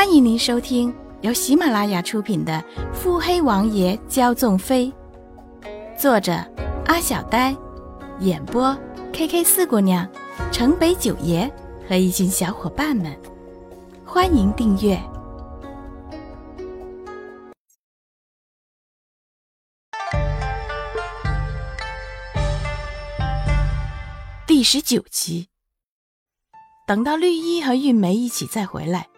欢迎您收听由喜马拉雅出品的《腹黑王爷骄纵妃》，作者阿小呆，演播 K K 四姑娘、城北九爷和一群小伙伴们。欢迎订阅第十九集。等到绿衣和玉梅一起再回来。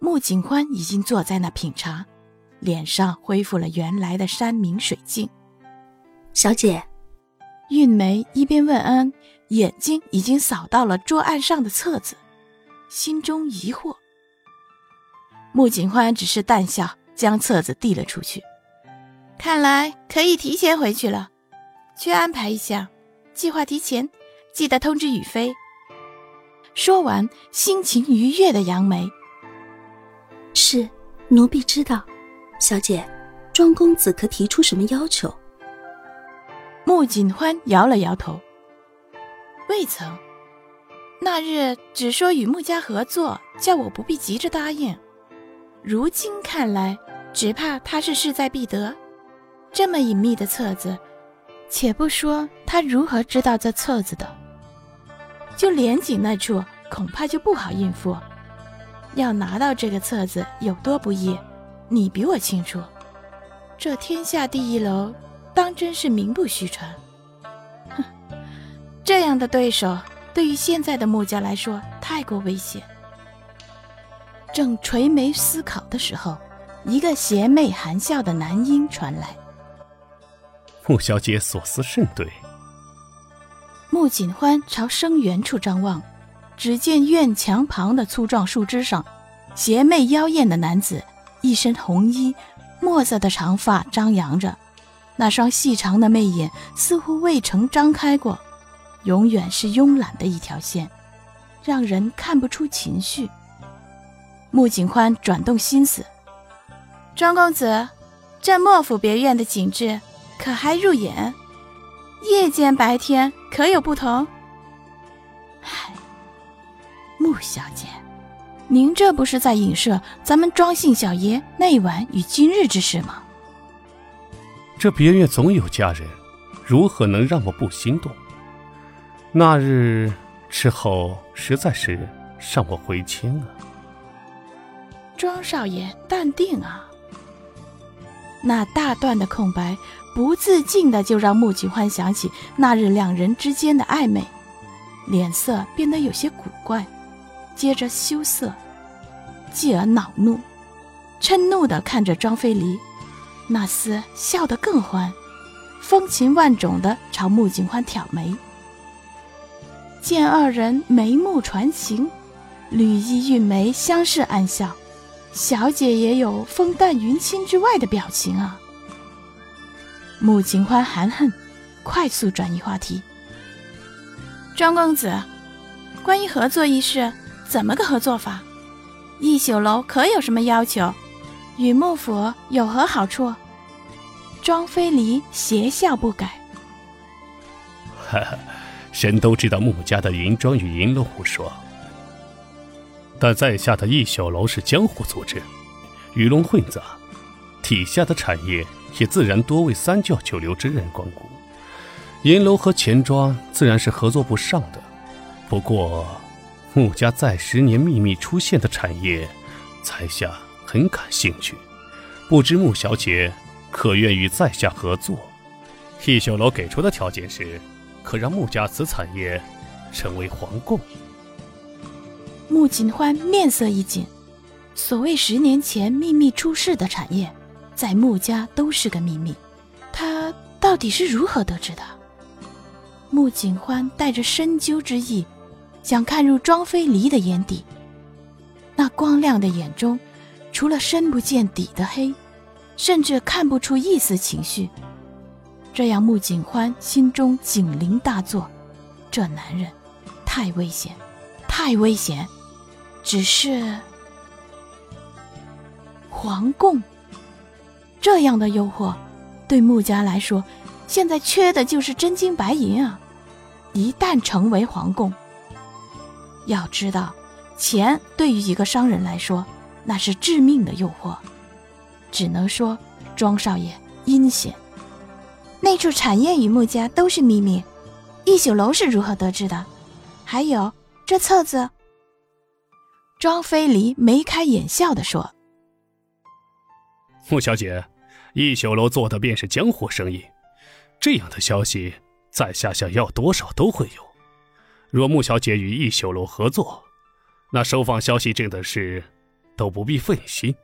穆景欢已经坐在那品茶，脸上恢复了原来的山明水净。小姐，韵梅一边问安，眼睛已经扫到了桌案上的册子，心中疑惑。穆景欢只是淡笑，将册子递了出去。看来可以提前回去了，去安排一下，计划提前，记得通知雨飞。说完，心情愉悦的扬眉。是，奴婢知道。小姐，庄公子可提出什么要求？穆景欢摇了摇头，未曾。那日只说与穆家合作，叫我不必急着答应。如今看来，只怕他是势在必得。这么隐秘的册子，且不说他如何知道这册子的，就连锦那处，恐怕就不好应付。要拿到这个册子有多不易，你比我清楚。这天下第一楼，当真是名不虚传。哼，这样的对手对于现在的穆家来说太过危险。正垂眉思考的时候，一个邪魅含笑的男音传来：“穆小姐所思甚对。”穆锦欢朝声源处张望。只见院墙旁的粗壮树枝上，邪魅妖艳的男子，一身红衣，墨色的长发张扬着，那双细长的媚眼似乎未曾张开过，永远是慵懒的一条线，让人看不出情绪。穆景欢转动心思，庄公子，这莫府别院的景致可还入眼？夜间白天可有不同？唉。穆小姐，您这不是在影射咱们庄姓小爷那晚与今日之事吗？这别院总有佳人，如何能让我不心动？那日之后，实在是让我回迁啊！庄少爷，淡定啊！那大段的空白，不自禁的就让穆景欢想起那日两人之间的暧昧，脸色变得有些古怪。接着羞涩，继而恼怒，嗔怒地看着庄飞离，那厮笑得更欢，风情万种地朝穆景欢挑眉。见二人眉目传情，绿衣玉梅相视暗笑，小姐也有风淡云轻之外的表情啊。穆景欢含恨，快速转移话题。庄公子，关于合作一事。怎么个合作法？一宿楼可有什么要求？与幕府有何好处？庄飞离邪笑不改。哈哈，神都知道穆家的银庄与银龙无说，但在下的一宿楼是江湖组织，鱼龙混杂，底下的产业也自然多为三教九流之人光顾。银楼和钱庄自然是合作不上的，不过。穆家在十年秘密出现的产业，在下很感兴趣，不知穆小姐可愿与在下合作？逸秀楼给出的条件是，可让穆家此产业成为皇贡。穆景欢面色一紧，所谓十年前秘密出世的产业，在穆家都是个秘密，他到底是如何得知的？穆景欢带着深究之意。想看入庄飞离的眼底，那光亮的眼中，除了深不见底的黑，甚至看不出一丝情绪。这样，穆景欢心中警铃大作，这男人太危险，太危险。只是皇贡这样的诱惑，对穆家来说，现在缺的就是真金白银啊！一旦成为皇贡，要知道，钱对于一个商人来说，那是致命的诱惑。只能说庄少爷阴险。那处产业与穆家都是秘密，一宿楼是如何得知的？还有这册子。庄飞离眉开眼笑地说：“穆小姐，一宿楼做的便是江湖生意，这样的消息在下想要多少都会有。若穆小姐与一宿楼合作，那收放消息这的事都不必费心。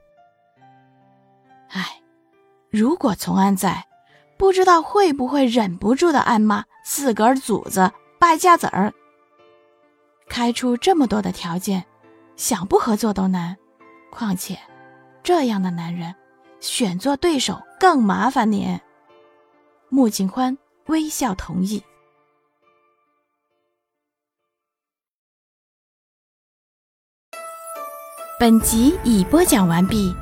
唉，如果从安在，不知道会不会忍不住的暗骂自个儿祖子败家子儿。开出这么多的条件。”想不合作都难，况且这样的男人选做对手更麻烦呢。穆景欢微笑同意。本集已播讲完毕。